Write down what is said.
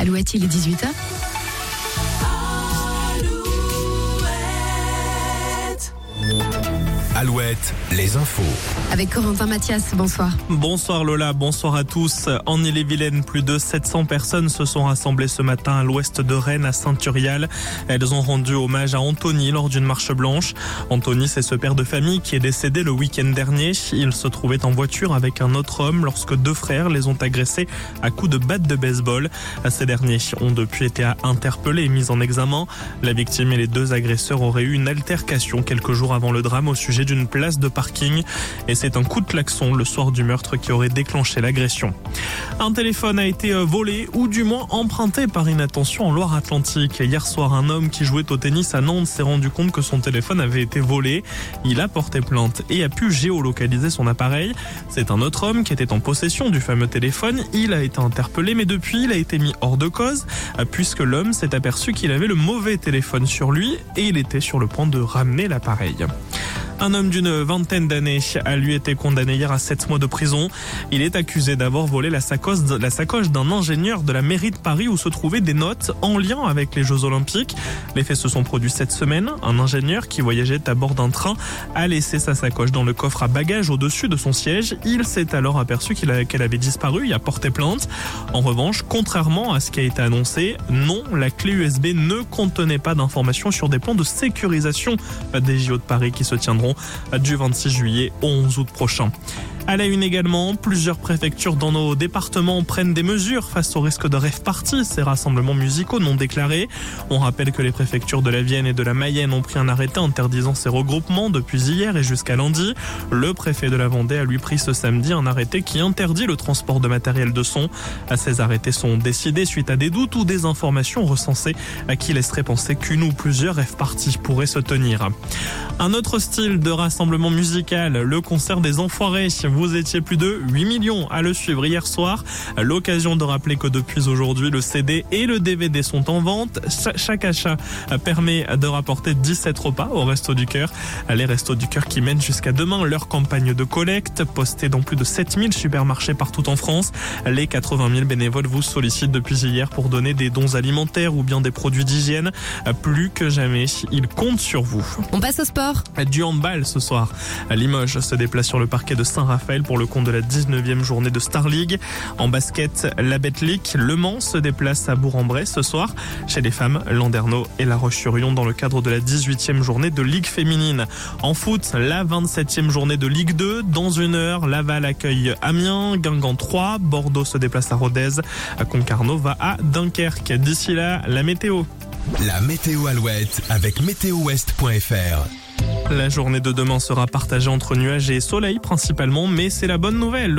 Alouette, il est 18h. Alouette, les infos. Avec Corentin Mathias, bonsoir. Bonsoir Lola, bonsoir à tous. En Ille-et-Vilaine, plus de 700 personnes se sont rassemblées ce matin à l'ouest de Rennes, à Saint-Turial. Elles ont rendu hommage à Anthony lors d'une marche blanche. Anthony, c'est ce père de famille qui est décédé le week-end dernier. Il se trouvait en voiture avec un autre homme lorsque deux frères les ont agressés à coups de batte de baseball. Ces derniers ont depuis été interpellés et mis en examen. La victime et les deux agresseurs auraient eu une altercation quelques jours avant le drame au sujet d'une place de parking et c'est un coup de klaxon le soir du meurtre qui aurait déclenché l'agression. Un téléphone a été euh, volé ou du moins emprunté par inattention en Loire-Atlantique. Hier soir, un homme qui jouait au tennis à Nantes s'est rendu compte que son téléphone avait été volé. Il a porté plainte et a pu géolocaliser son appareil. C'est un autre homme qui était en possession du fameux téléphone. Il a été interpellé mais depuis il a été mis hors de cause euh, puisque l'homme s'est aperçu qu'il avait le mauvais téléphone sur lui et il était sur le point de ramener l'appareil. Un homme d'une vingtaine d'années a lui été condamné hier à 7 mois de prison. Il est accusé d'avoir volé la sacoche, d'un ingénieur de la mairie de Paris où se trouvaient des notes en lien avec les Jeux Olympiques. Les faits se sont produits cette semaine. Un ingénieur qui voyageait à bord d'un train a laissé sa sacoche dans le coffre à bagages au-dessus de son siège. Il s'est alors aperçu qu'elle avait disparu et a porté plainte. En revanche, contrairement à ce qui a été annoncé, non, la clé USB ne contenait pas d'informations sur des plans de sécurisation des JO de Paris qui se tiendront du 26 juillet au 11 août prochain. À la une également, plusieurs préfectures dans nos départements prennent des mesures face au risque de rêve party, ces rassemblements musicaux non déclarés. On rappelle que les préfectures de la Vienne et de la Mayenne ont pris un arrêté interdisant ces regroupements depuis hier et jusqu'à lundi. Le préfet de la Vendée a lui pris ce samedi un arrêté qui interdit le transport de matériel de son. Ces arrêtés sont décidés suite à des doutes ou des informations recensées à qui laisserait penser qu'une ou plusieurs rêve parties pourraient se tenir. Un autre style de rassemblement musical, le concert des Enfoirés. Vous étiez plus de 8 millions à le suivre hier soir. L'occasion de rappeler que depuis aujourd'hui, le CD et le DVD sont en vente. Chaque achat permet de rapporter 17 repas au Resto du Cœur. Les Restos du Cœur qui mènent jusqu'à demain leur campagne de collecte, postée dans plus de 7000 supermarchés partout en France. Les 80 000 bénévoles vous sollicitent depuis hier pour donner des dons alimentaires ou bien des produits d'hygiène. Plus que jamais, ils comptent sur vous. On passe au sport. Du handball ce soir. Limoges se déplace sur le parquet de Saint-Raphaël pour le compte de la 19e journée de Star League. En basket, la Betlic, Le Mans se déplace à Bourg-en-Bresse ce soir. Chez les femmes, Landerneau et La Roche-sur-Yon dans le cadre de la 18e journée de Ligue féminine. En foot, la 27e journée de Ligue 2. Dans une heure, Laval accueille Amiens, Guingamp 3, Bordeaux se déplace à Rodez, Concarneau va à Dunkerque. D'ici là, la météo. La météo Alouette avec météowest.fr. La journée de demain sera partagée entre nuages et soleil principalement, mais c'est la bonne nouvelle.